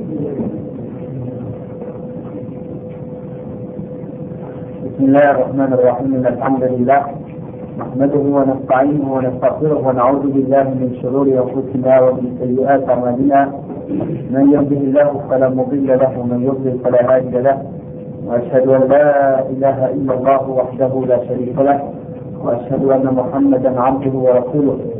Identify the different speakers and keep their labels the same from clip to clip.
Speaker 1: بسم الله الرحمن الرحيم. إن الحمد لله نحمده ونستعينه ونستغفره ونعوذ بالله من شرور أنفسنا ومن سيئات أعمالنا. من يهده الله فلا مضل له ومن يضلل فلا هادي له. وأشهد أن لا إله إلا الله وحده لا شريك له وأشهد أن محمدا عبده ورسوله.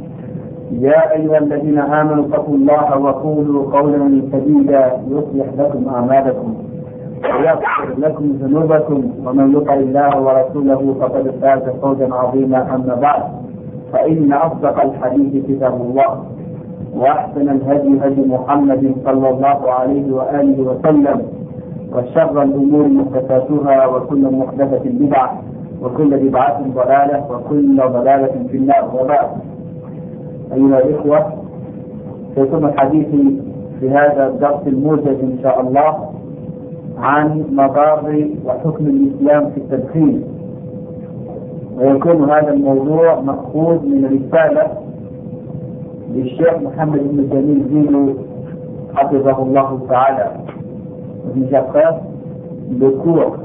Speaker 1: يا أيها الذين آمنوا اتقوا الله وقولوا قولا سديدا يصلح لكم أعمالكم ويغفر لكم ذنوبكم ومن يطع الله ورسوله فقد فاز فوزا عظيما أما بعد فإن أصدق الحديث كتاب الله وأحسن الهدي هدي محمد صلى الله عليه وآله وسلم وشر الأمور محدثاتها وكل محدثة بدعة وكل بدعة ضلالة وكل ضلالة في النار وبعد. أيها الإخوة سيكون الحديث في هذا الدرس الموجز إن شاء الله عن مضار وحكم الإسلام في التدخين. ويكون هذا الموضوع مأخوذ من رسالة للشيخ محمد بن جميل زينو حفظه الله تعالى. Nous après le cours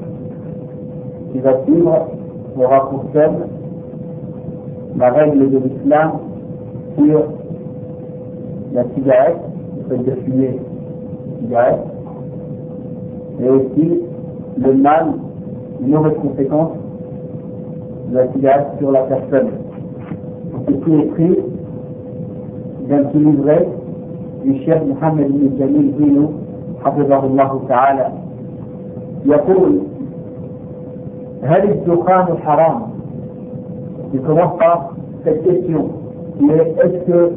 Speaker 1: qui va suivre l'islam sur la cigarette, le fait de fumer cigarette, et aussi le mal, les mauvaises conséquences de la cigarette sur la personne. Ceci est pris d'un petit livret du chef Mohamed bin Jamil Zino, حفظه الله تعالى يقول هل الدخان حرام؟ Il commence par cette question mais est-ce que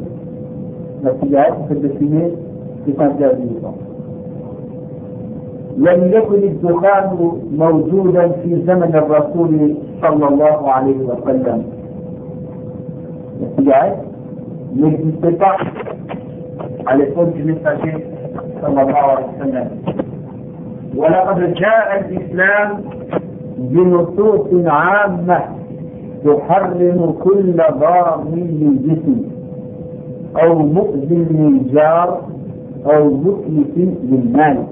Speaker 1: la cigarette peut dessiner c'est interdit ou pas لم يكن الدخان موجودا في زمن الرسول صلى الله عليه وسلم. السجاير ما على الفرج مثل صلى الله عليه وسلم. ولقد جاء الإسلام بنصوص عامة تحرم كل ضار للجسم أو مؤذي للجار أو متلف للمال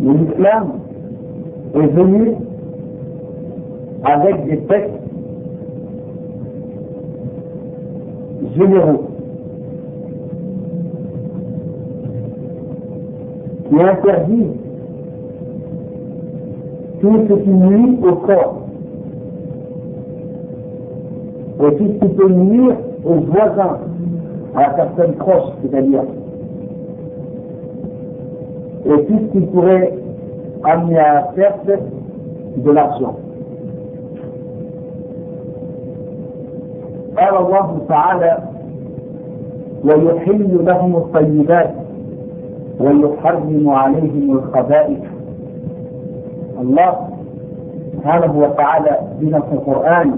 Speaker 1: l'islam est avec des textes généraux qui interdisent tout ce qui nuit au corps et tout ce qui peut nuire aux voisins, à la personne proche, c'est-à-dire et tout ce qui pourrait amener à perte de l'argent. قال الله تعالى ويحل لهم الطيبات ويحرم عليهم الخبائث الله سبحانه وتعالى بنا في القرآن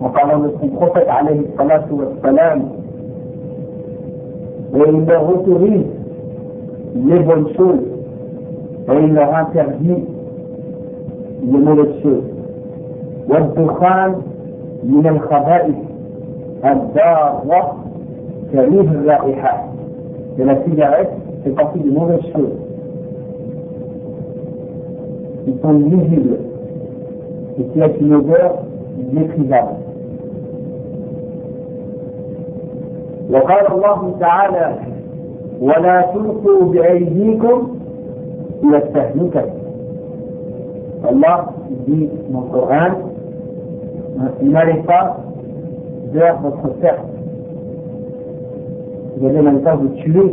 Speaker 1: وقال الخطب عليه الصلاة والسلام وإن رسلي لبن شول وإن رانتردي لمولد شول والدخان من الخبائث الدار كريه الرائحة. من السيجارات في قصة لمولد شول Ils sont visibles. Et qui est. وقال الله تعالى ولا تلقوا بأيديكم إلى التهلكة. الله vers votre perte. Vous allez même pas vous tuer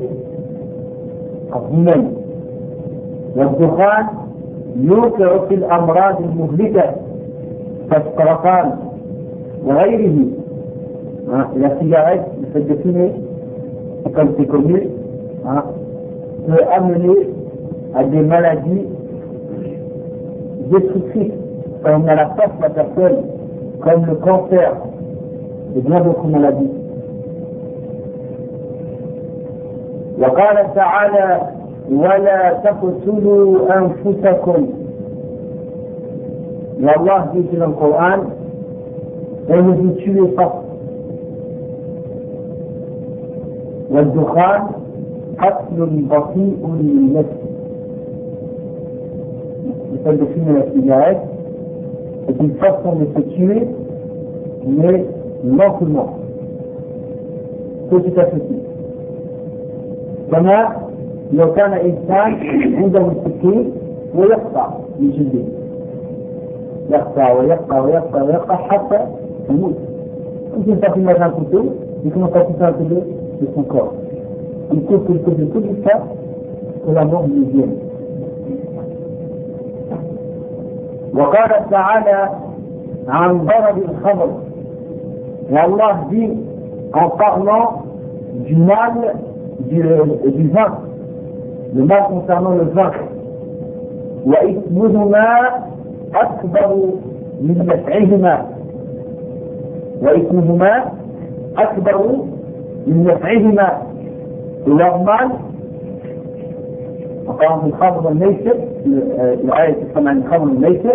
Speaker 1: à vous-même. والدخان يوقع في الأمراض المهلكة كالسرطان وغيره la cigarette, le fait de fumer, comme c'est connu, hein, peut amener à des maladies destructrices ça met à la force la personne, comme le cancer et bien d'autres maladies. وقال تعالى ولا تقتلوا أنفسكم والله dit dans le Coran et ne vous tuez pas والدخان قتل بطيء للنفس. de fumer la cigarette est une façon de se tuer, mais lentement, petit à petit. كما لو كان إنسان عنده السكين ويقطع من جلده. يقطع ويقطع ويقطع ويقطع حتى يموت. يمكن تأخذ مثلا كتب يكون قد de son corps. Il faut que de tout ça que la mort lui vienne. وقال تعالى عن ضرب الخمر والله dit en parlant du mal du, du vin le mal concernant le vin وإثمهما أكبر من نفعهما وإثمهما أكبر من نفعهما mal وقام الخمر والميسر الآية تتكلم عن الخمر والميسر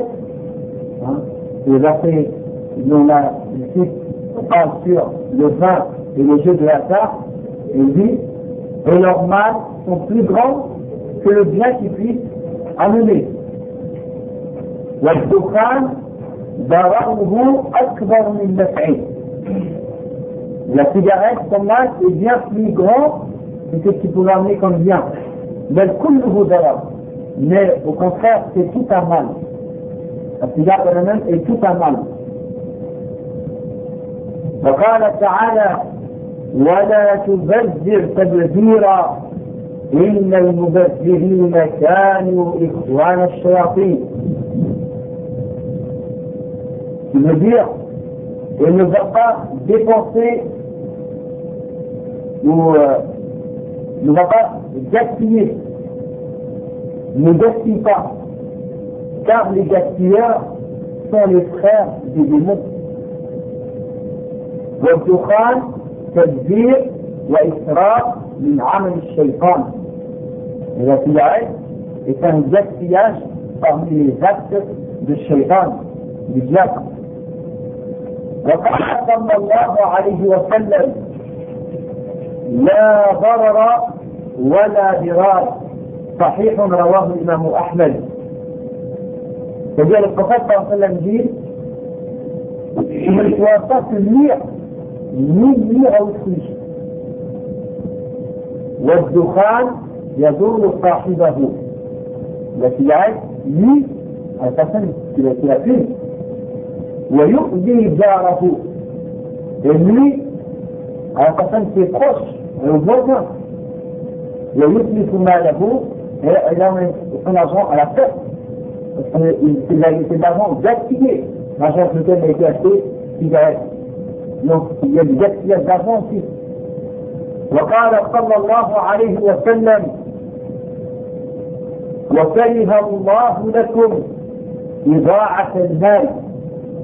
Speaker 1: dont la le parle sur le vin et le jeu de la tarte, et leurs mal sont plus grands que le bien qu'ils puissent amener. والدخان ضرره أكبر من نفعه. La cigarette, son mal est bien plus grand que ce qu'il pourrait amener comme bien. Mais كله ضرر. Mais au contraire, c'est tout un mal. La cigarette elle-même est tout un mal. وقال تعالى ولا تبذر تبذيرا إن المبذرين كانوا إخوان الشياطين qui veut dire il ne va pas dépenser bu lu nga ko jàppee mu jàppee ko car li jàppee sont les frères du démon. والدخان تدبير وإسراف من عمل الشيطان إذا في عيد إذن جد فياش فهم بالشيطان بجد وقال صلى الله عليه وسلم لا ضرر ولا ضرار. صحيح رواه الإمام أحمد. فجعل الصحابه صلى الله عليه وسلم جيل مش واقف الميع ميع أو تخيش والدخان يضر صاحبه. لكن عاد مي أساسا كلا كلا ويؤذي جاره. المي أو قسم في خش الوجود يثبت ما له إلى أيام الفناجون على الطفل وقال صلى الله عليه وسلم وكره الله لكم إضاعة المال.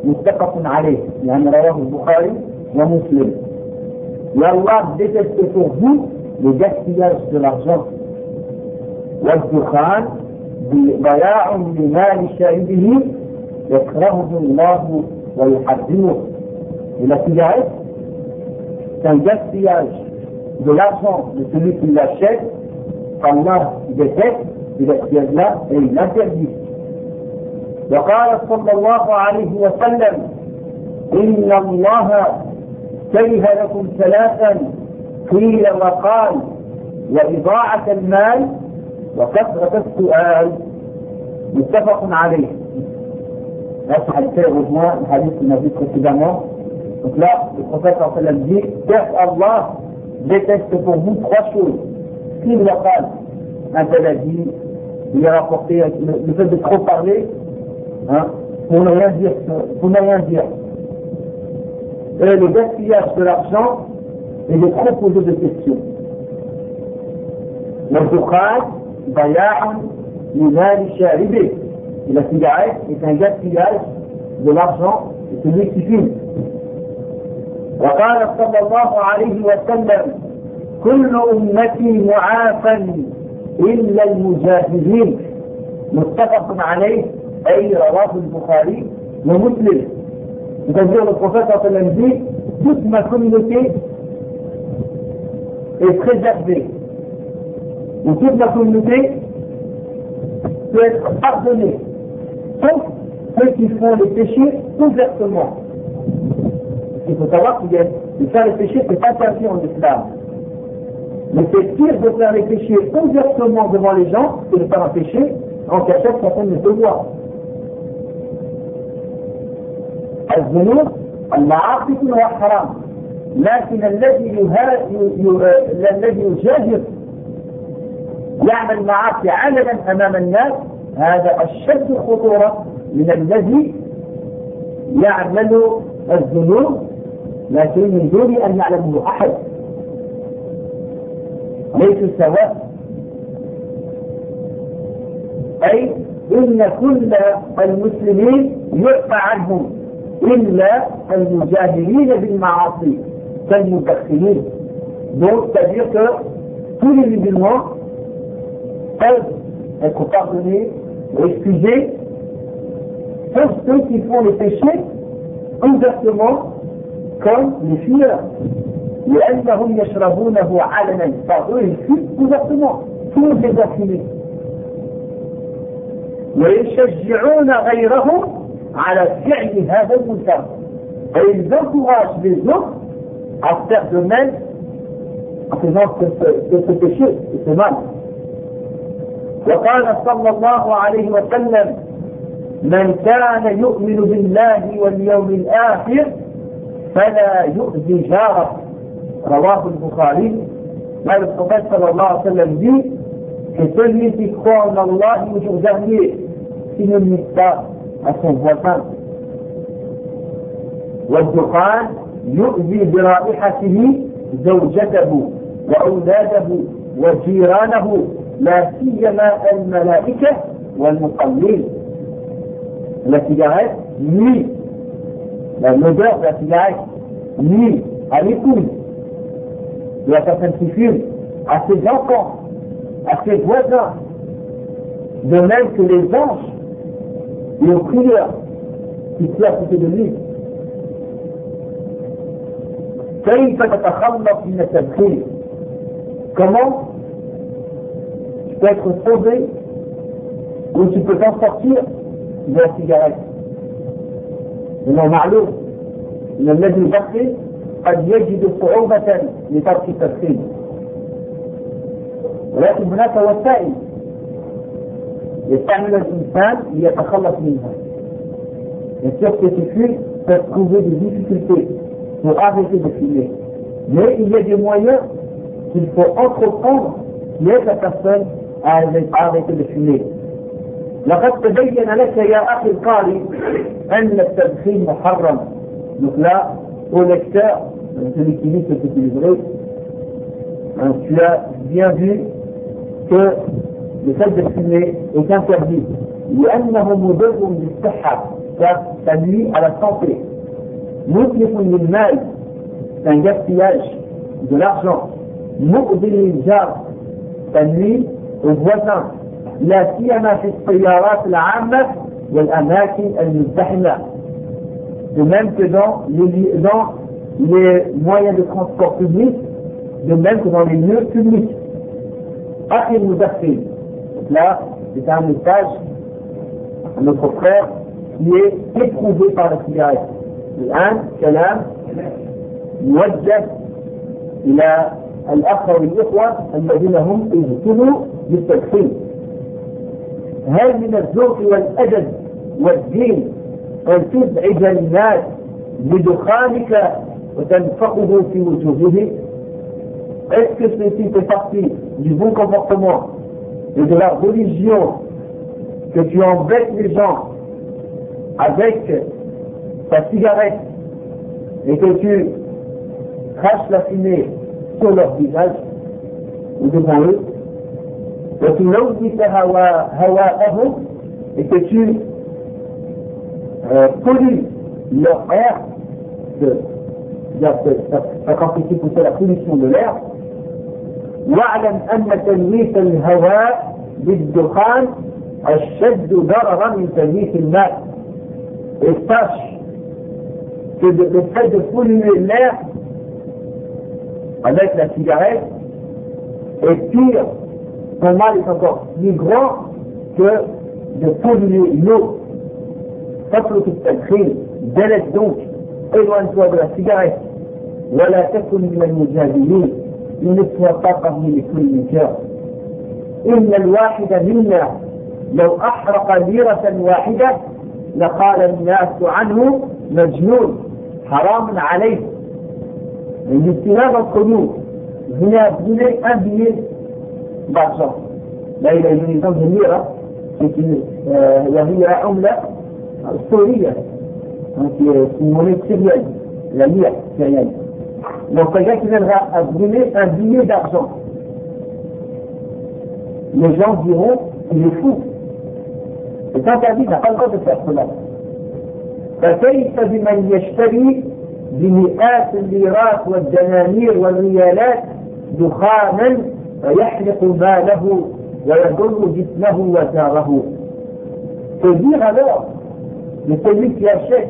Speaker 1: متفق عليه. يعني رواه البخاري ومسلم. والله بتتفق به لجهتيات الأرزاق والدخان بضياع لمال شاربه يكرهه الله ويحرمه إلى تجاهز تنجهتيات de l'argent de celui qui l'achète, Allah déteste, il est là et il interdit. وقال صلى الله عليه وسلم إن الله كيف لكم ثلاثا قيل وقال وإضاعة المال وكثرة السؤال؟ متفق عليه. نفس الحديث هنا الحديث النبي صلى الله عليه وسلم قلت لا الخطاب صلى الله عليه وسلم قال تحت الله لتست ثلاث تخشل قيل وقال انت الذي هي رفقية لفد تخو parler هنا ينزح هنا ينزح Et le gaspillage de l'argent et de trop poser de questions. والدخان ضياع لمال. Et la cigarette est un gaspillage de l'argent, c'est celui qui fume. وقال صلى الله عليه وسلم كل أمتي معافى إلا المجاهدين متفق عليه أي رواه البخاري ومسلم C'est-à-dire le prophète sallam dit toute ma communauté est préservée. Ou toute ma communauté peut être pardonnée. Sauf ceux qui font les péchés ouvertement. Il faut savoir qu'il y a de faire les péchés, c'est pas interdit en islam. Mais c'est pire de faire les péchés ouvertement devant les gens que de faire un péché en cachette personne ne te voit. الذنوب المعاصي كلها حرام. لكن الذي الذي يجاهر يعمل معاصي علنا أمام الناس هذا أشد خطورة من الذي يعمل الذنوب لكن من دون أن يعلمه أحد. ليسوا سواء. أي إن كل المسلمين يعفى عنهم. إلا المجاهرين بالمعاصي كالمدخنين. donc c'est-à-dire que tous les musulmans peuvent être pardonnés réfugiés سوف سو كي فون لي بيشي انفيرسمون لأنهم يشربونه علنا فاغوي في انفيرسمون تو لي ويشجعون غيرهم على فعل هذا المنكر فإن ذكرها بالذكر أفتح دومين أفتح وقال صلى الله عليه وسلم من كان يؤمن بالله واليوم الآخر فلا يؤذي جاره. رواه البخاري. قال الصحابة صلى الله عليه وسلم دي كتبني كون الله مجهزة لي في المستقبل الشيطان والدخان يؤذي برائحته زوجته وأولاده وجيرانه لا سيما الملائكة والمصلين. لا سيجارات ني. لا نودور لا سيجارات ني. عليكم. لا تسنتفير à ses enfants, à ses voisins, de même que les anges. Et aux prieurs qui côté de التدخين Comment tu peux être sauvé ou tu peux t'en sortir de la cigarette معلوم أن الذي يدخن قد يجد صعوبة لترك التدخين ولكن هناك وسائل يستعمل الإنسان ليتخلص منها Bien sûr que ces fuites peuvent trouver des difficultés pour arrêter de fumer. Mais il y a des moyens qu'il faut entreprendre qui aident la personne à arrêter de fumer. لقد تبين لك يا أخي القارئ أن التدخين محرم. Donc là, au lecteur, celui qui lit ce petit livret, tu as bien vu que le fait de fumer est interdit. لأنه مضر بالصحة ça nuit à la santé. متلف للمال c'est un gaspillage de l'argent. مؤذي للجار ça nuit aux voisins. لا سيما في السيارات العامة والأماكن المزدحمة. De même que dans les, dans les moyens de transport public, de même que dans les lieux publics. أخي المدخن Là, c'est un message notre frère qui est éprouvé par la cigarette. الآن كلام موجه إلى الأخ والإخوة الذين هم ابتلوا بالتدخين. هل من الذوق والأدب والدين أن تزعج الناس بدخانك وتنفقه في وجوههم Est-ce que ceci fait partie du bon comportement et de la religion que tu embêtes les gens avec ta cigarette et que tu craches la fumée sur leur visage ou devant eux, et que tu euh, polluent leur air, de, ça, ça constitue pour la pollution de l'air. واعلم أن تلويث الهواء بالدخان أشد ضررا من تلويث الماء. Fait de polluer l'air avec la cigarette est pire, son mal est encore plus grand que de polluer l'eau. التدخين délaisse donc éloigne-toi de la cigarette ولا تكن من المجادلين بنصف طاقه لكل جار. إن الواحد منا لو أحرق ليرة واحدة لقال الناس عنه مجنون حرام عليه. من اجتناب القلوب هنا بني أبي بشر لا إله إلا الله ليره آه، وهي عملة أسطورية. في مولد سريان لم يحكي donc quelqu'un qui viendra à brûler un billet d'argent les gens diront il est fou c'est interdit, il n'a pas le droit de faire cela فكيف بمن يشتري بمئات الليرات والدنانير والريالات دخانا فيحرق ماله ويضر جسمه وداره Que dire alors de celui qui achète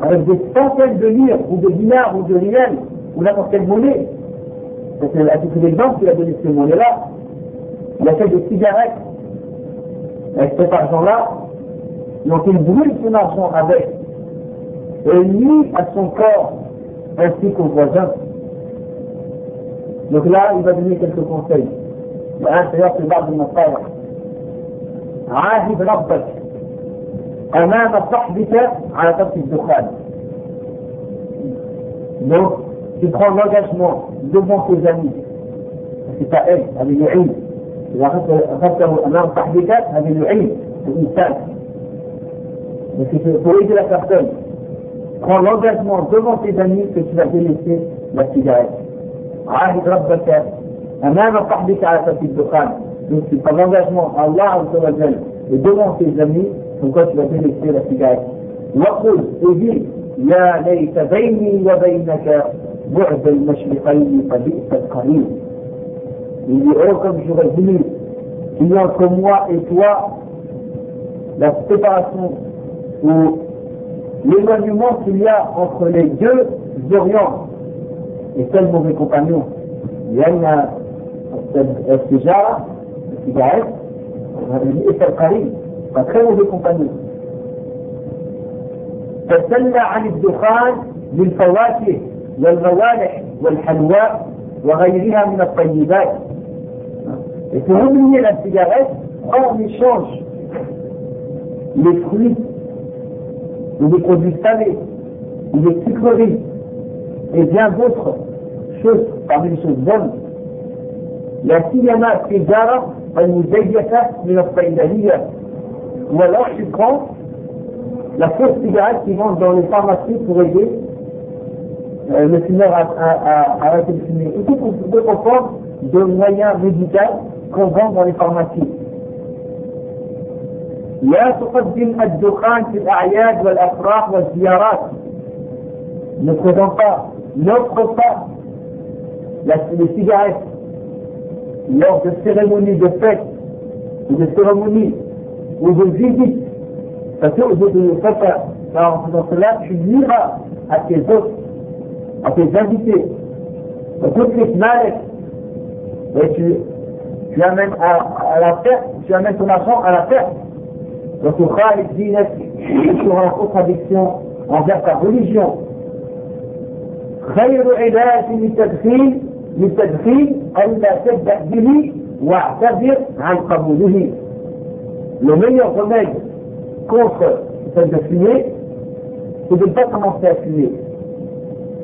Speaker 1: avec des centaines de livres ou de dinars ou de riels ou n'importe quelle monnaie C'est à titre d'exemple qu'il a donné ces monnaies-là. Il achète des cigarettes avec cet argent-là. Donc il brûle son argent avec et nuit à son corps ainsi qu'aux voisins. Donc là, il va donner quelques conseils. الآن سيأتي بعض النصائح عاهد ربك أمام صحبك على ترك الدخان. Donc, tu prends l'engagement devant tes amis. C'est pas elle, هذه يعين. إذا أخذته أمام صحبك هذه يعين الإنسان. Mais c'est pour aider la personne. prends l'engagement devant tes amis que tu vas délaisser la cigarette. عاهد ربك أمام صاحبك على ترك الدخان. Donc tu prends l'engagement à Allah et devant tes amis comme quoi tu vas délaisser la cigarette. وقل et dis يا ليت بيني وبينك بعد المشرقين فبئس القرين. Oh, entre moi et toi la séparation ou l'éloignement qu'il y a entre les deux orients et quel mauvais compagnon لأن السجارة السجارة بئس القريب فكان mauvais compagnon تسلى عن الدخان بالفواكه والموالح والحلواء وغيرها من الطيبات Et pour oublier la cigarette, on échange les fruits ou des produits salés, ou des sucreries, et bien d'autres choses parmi les choses bonnes. La siyama tijara المزيفة من الصيدلية ou alors tu prends la fausse cigarette qui vend dans les pharmacies pour aider euh, le fumeur à, à, à arrêter de fumer. Et tout d'autres formes de moyens médicaux qu'on vend dans les pharmacies. لا تقدم الدخان في الأعياد والأفراح والزيارات ne présente pas, n'offre pas les cigarettes lors de cérémonies de fête ou de cérémonies ou de visites. Parce que de faire en faisant cela, tu nuiras à tes hôtes, à tes invités, à toutes les malades. Et tu, tu amènes à, à la perte, tu amènes ton argent à la perte. وتخالف دينك تشعر contradiction envers ta religion خير علاج للتدخين للتدخين ألا تبدأ به واعتذر عن قبوله Le meilleur remède contre le fait de fumer, c'est de ne pas commencer à fumer.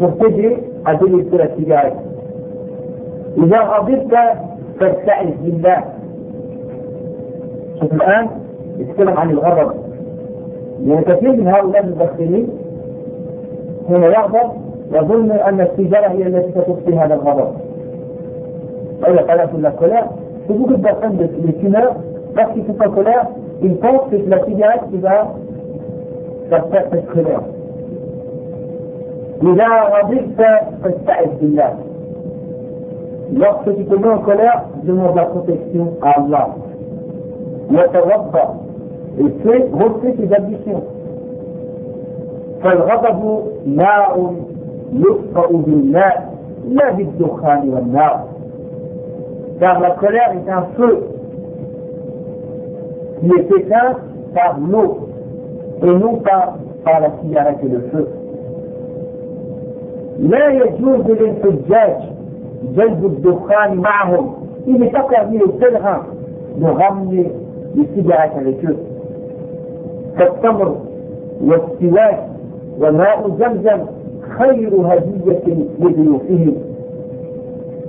Speaker 1: تبتدي أدل الكرة التجارية إذا غضبت فاستعذ بالله. شوف الآن يتكلم عن الغضب. لأن كثير من هؤلاء المدخنين حين يغضب يظن أن التجارة هي التي ستبقي هذا الغضب. أي خلاص لا كلا تقول الدخان بالكنا بس تقول كلا إن كنت في التجارة إذا تبقى تدخلها إذا غضبت فاستعذ بالله. Lorsque tu te mets en colère, demande la protection à Allah. وتوضأ et fais, refais tes ambitions. فالغضب نار يطفأ بالماء لا بالدخان والنار. Car la colère est un feu qui est éteint par l'eau et non pas par la cigarette et le feu. لا يجوز للحجاج جلب الدخان معهم. إذا تقع فيه السلحة مغمي بسجعة الجزء فالتمر والسواك وماء زمزم خير هدية لضيوفهم.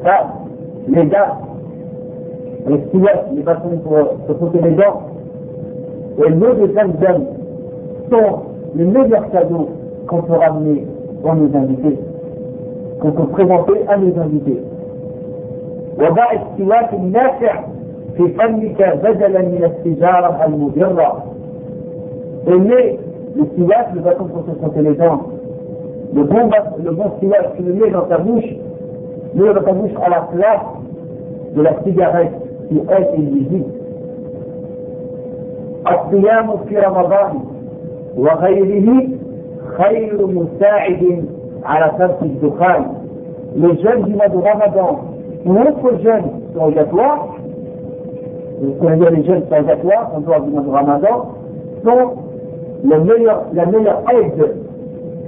Speaker 1: فلذا السواك لبطن صفوف النجاة والماء زمزم سوء من لم يحتاجوا كنت غمي ومزمزم. Qu'on peut présenter à nos invités. وضع السواك النافع في فمك بدلا من السيجارة المضرة. Et le siwak, le bâton pour se frotter les dents, le bon, le bon siwak, tu le mets dans ta bouche, mets dans ta bouche à la place de la cigarette qui est illisible. الصيام في رمضان وغيره خير مساعد à la fin de Khaï, les jeunes du mois de Ramadan ou autres jeunes sont obligatoires, les jeunes sont obligatoires, en dehors du mois de Ramadan, sont le meilleur, la meilleure aide,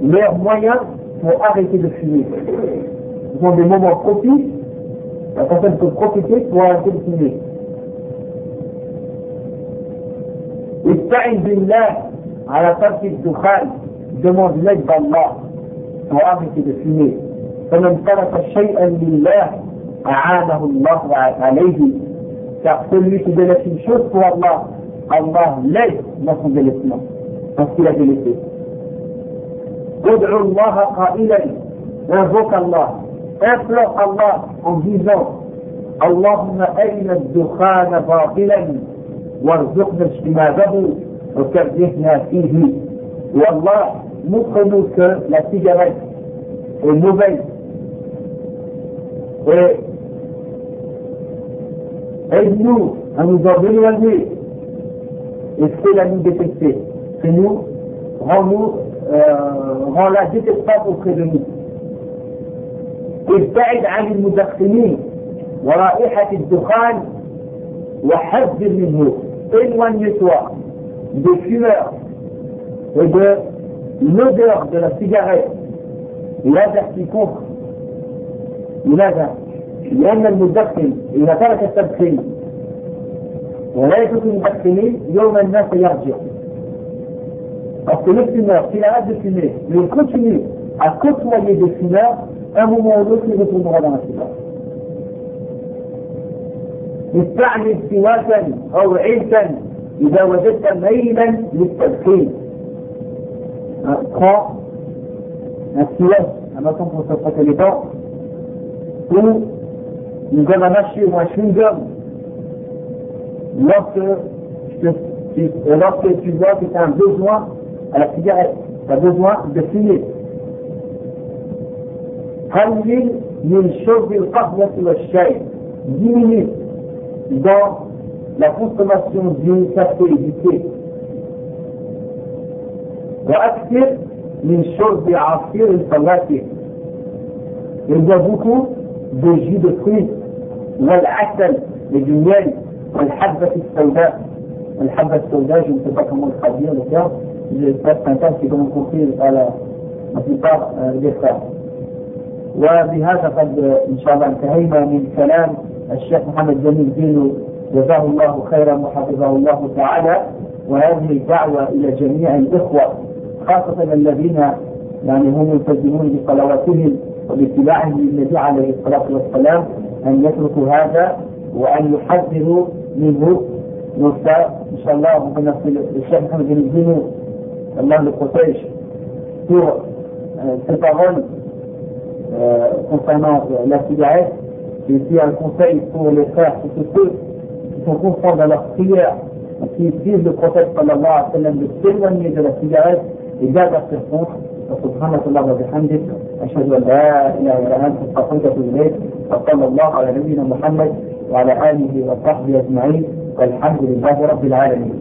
Speaker 1: leur moyen pour arrêter de fumer. Ils ont des moments propices, la personne peut profiter pour arrêter de fumer. Et à la fin de Khaï, demande l'aide d'Allah. وأخذ بتسليمه فمن ترك شيئا لله أعانه الله عليه. تقول لي سيدنا شوف والله الله لا نفذ الإسلام نفذ الإسلام ادعو الله قائلا. ارزق الله. اطلق الله. انجيزا اللهم ارنا الدخان باطلا؟ وارزقنا اجتنابه. وكرهنا فيه. والله montre-nous que la cigarette est mauvaise et aide-nous à nous en éloigner et fais-la nous détester. Fais-nous, rends-nous, euh, rends-la détestable auprès de nous. ابتعد عن المدخنين ورائحة الدخان وحذر منه éloigne-toi des fumeurs et de l'odeur de la cigarette l'avertit contre لماذا؟ لأن المدخن إذا ترك التدخين ولا يترك المدخنين يوم الناس يرجع que le fumeur, s'il arrête de fumer, mais il continue à côtoyer des fumeurs, un moment ou l'autre, il retournera dans la cigarette. استعمل سواكا أو عيسا اذا وجدت ميلا للتدخين prends un siwak, un bâton pour se frotter les dents, ou une gomme à mâcher ou un chewing-gum, lorsque, tu, lorsque tu vois que tu as un besoin à la cigarette, tu as besoin de fumer. قلل من شرب القهوة والشاي diminue dans la consommation du café et du thé. وأكثر من شرب عصير الفواكه. De jus de fruits والعسل miel والحبة السوداء. الحبة السوداء, je ne sais pas comment le traduire le terme, j'espère que c'est un terme. وبهذا قد إن شاء الله انتهينا من كلام الشيخ محمد جميل دينو جزاه الله خيرا وحفظه الله تعالى وهذه دعوة إلى جميع الإخوة خاصة الذين يعني هم ملتزمون بصلواتهم وباتباعهم للنبي عليه الصلاة والسلام أن يتركوا هذا وأن يحذروا منه نرسى إن شاء الله ممكن الشيخ محمد بن الزينو الله protège pour ces paroles concernant la cigarette et aussi un conseil pour les frères et tous ceux qui sont constants dans leur prière qui suivent le prophète sallallahu alayhi wa sallam de s'éloigner de la cigarette faire contre سبحانك اللهم وبحمدك أشهد أن لا إله إلا أنت أستغفرك إليك. وصلى الله على نبينا محمد وعلى آله وصحبه أجمعين. والحمد لله رب العالمين.